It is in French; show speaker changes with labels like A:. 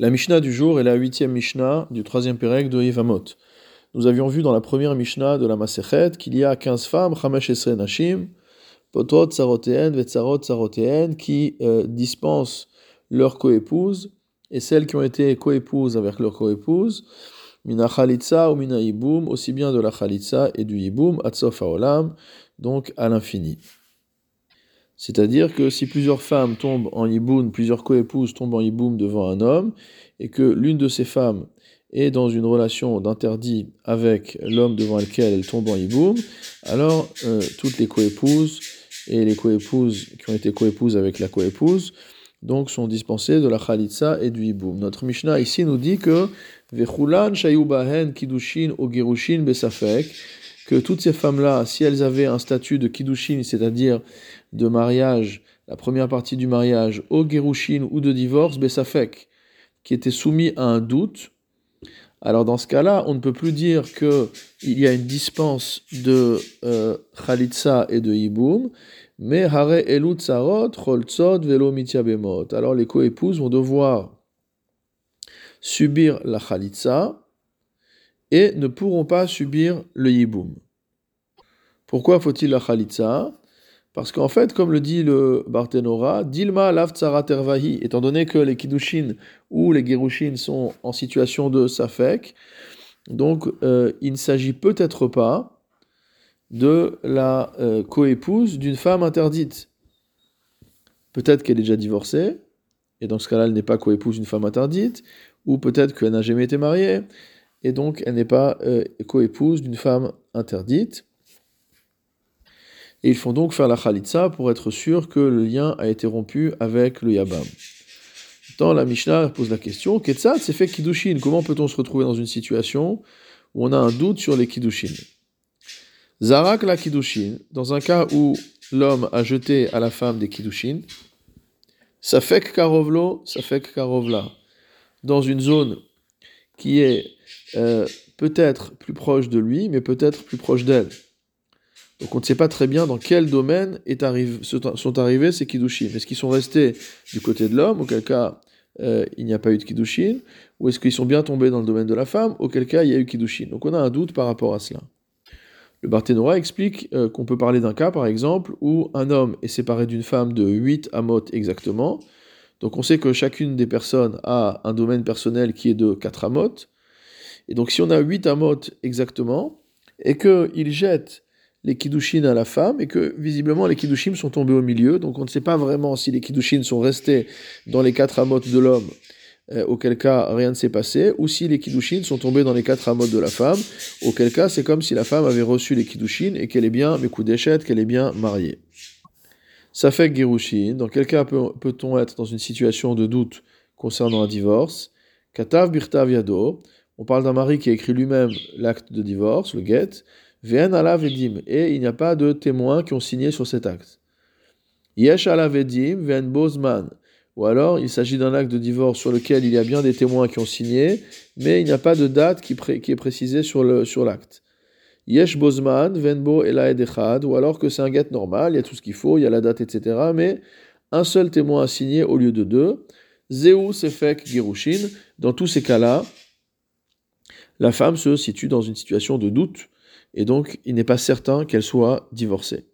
A: La Mishnah du jour est la huitième Mishnah du troisième Pérec de Yevamot. Nous avions vu dans la première Mishnah de la Masechet qu'il y a 15 femmes, Chamesh Nashim, Potot Vetzarot Sarotéen, qui euh, dispensent leurs coépouses et celles qui ont été coépouses avec leurs coépouses, Mina Chalitza ou Mina Yiboum, aussi bien de la Chalitza et du Yiboum, Atsof Haolam, donc à l'infini. C'est-à-dire que si plusieurs femmes tombent en yiboum, plusieurs coépouses tombent en yiboum devant un homme, et que l'une de ces femmes est dans une relation d'interdit avec l'homme devant lequel elle tombe en yiboum, alors euh, toutes les coépouses et les coépouses qui ont été coépouses avec la coépouse donc sont dispensées de la khalitsa et du yiboum. Notre Mishnah ici nous dit que Vechulan shayubahen kidushin o girushin besafek que toutes ces femmes-là, si elles avaient un statut de kiddushin, c'est-à-dire de mariage, la première partie du mariage, au gerushin ou de divorce, besafek, qui était soumis à un doute, alors dans ce cas-là, on ne peut plus dire qu'il y a une dispense de euh, khalitsa et de hiboum, mais hare elut sarot, choltzot, velo bemot. Alors les coépouses vont devoir subir la khalitsa, et ne pourront pas subir le yiboum. Pourquoi faut-il la khalitsa? Parce qu'en fait, comme le dit le Barthénora, Dilma lavtsara tervahi, étant donné que les kiddushin ou les gerushin sont en situation de safek, donc euh, il ne s'agit peut-être pas de la euh, coépouse d'une femme interdite. Peut-être qu'elle est déjà divorcée, et dans ce cas-là, elle n'est pas coépouse d'une femme interdite, ou peut-être qu'elle n'a jamais été mariée, et donc elle n'est pas euh, coépouse d'une femme interdite. Et ils font donc faire la khalitsa pour être sûr que le lien a été rompu avec le yabam. Dans la Mishnah pose la question, Ketsat c'est fait kiddushin, comment peut-on se retrouver dans une situation où on a un doute sur les kiddushin Zarak la kiddushin, dans un cas où l'homme a jeté à la femme des kiddushin, Safek karovlo, Safek karovla, dans une zone qui est euh, peut-être plus proche de lui, mais peut-être plus proche d'elle. Donc on ne sait pas très bien dans quel domaine est sont arrivés ces kiddushin. Est-ce qu'ils sont restés du côté de l'homme, auquel cas euh, il n'y a pas eu de kiddushin, ou est-ce qu'ils sont bien tombés dans le domaine de la femme, auquel cas il y a eu kiddushin. Donc on a un doute par rapport à cela. Le Barthénora explique euh, qu'on peut parler d'un cas, par exemple, où un homme est séparé d'une femme de 8 amot exactement. Donc on sait que chacune des personnes a un domaine personnel qui est de 4 amot. Et donc si on a 8 amot exactement, et qu'il jette les kiddushin à la femme, et que visiblement les kiddushim sont tombés au milieu, donc on ne sait pas vraiment si les kiddushin sont restés dans les 4 amot de l'homme, euh, auquel cas rien ne s'est passé, ou si les kiddushin sont tombés dans les 4 amot de la femme, auquel cas c'est comme si la femme avait reçu les kiddushin et qu'elle est bien, mes coups d'échette, qu'elle est bien mariée. Ça fait Gerushin, dans quel cas peut-on être dans une situation de doute concernant un divorce? Katav Birtav on parle d'un mari qui a écrit lui-même l'acte de divorce, le get, Vien ala vedim, et il n'y a pas de témoins qui ont signé sur cet acte. Yesh ala vedim, vien bozman, ou alors il s'agit d'un acte de divorce sur lequel il y a bien des témoins qui ont signé, mais il n'y a pas de date qui, est précisée sur l'acte. Yesh bozman, venbo ela edechad, ou alors que c'est un get normal, il y a tout ce qu'il faut, il y a la date, etc., mais un seul témoin a signé au lieu de deux. Zeu sefek girushin, dans tous ces cas-là, la femme se situe dans une situation de doute, et donc il n'est pas certain qu'elle soit divorcée.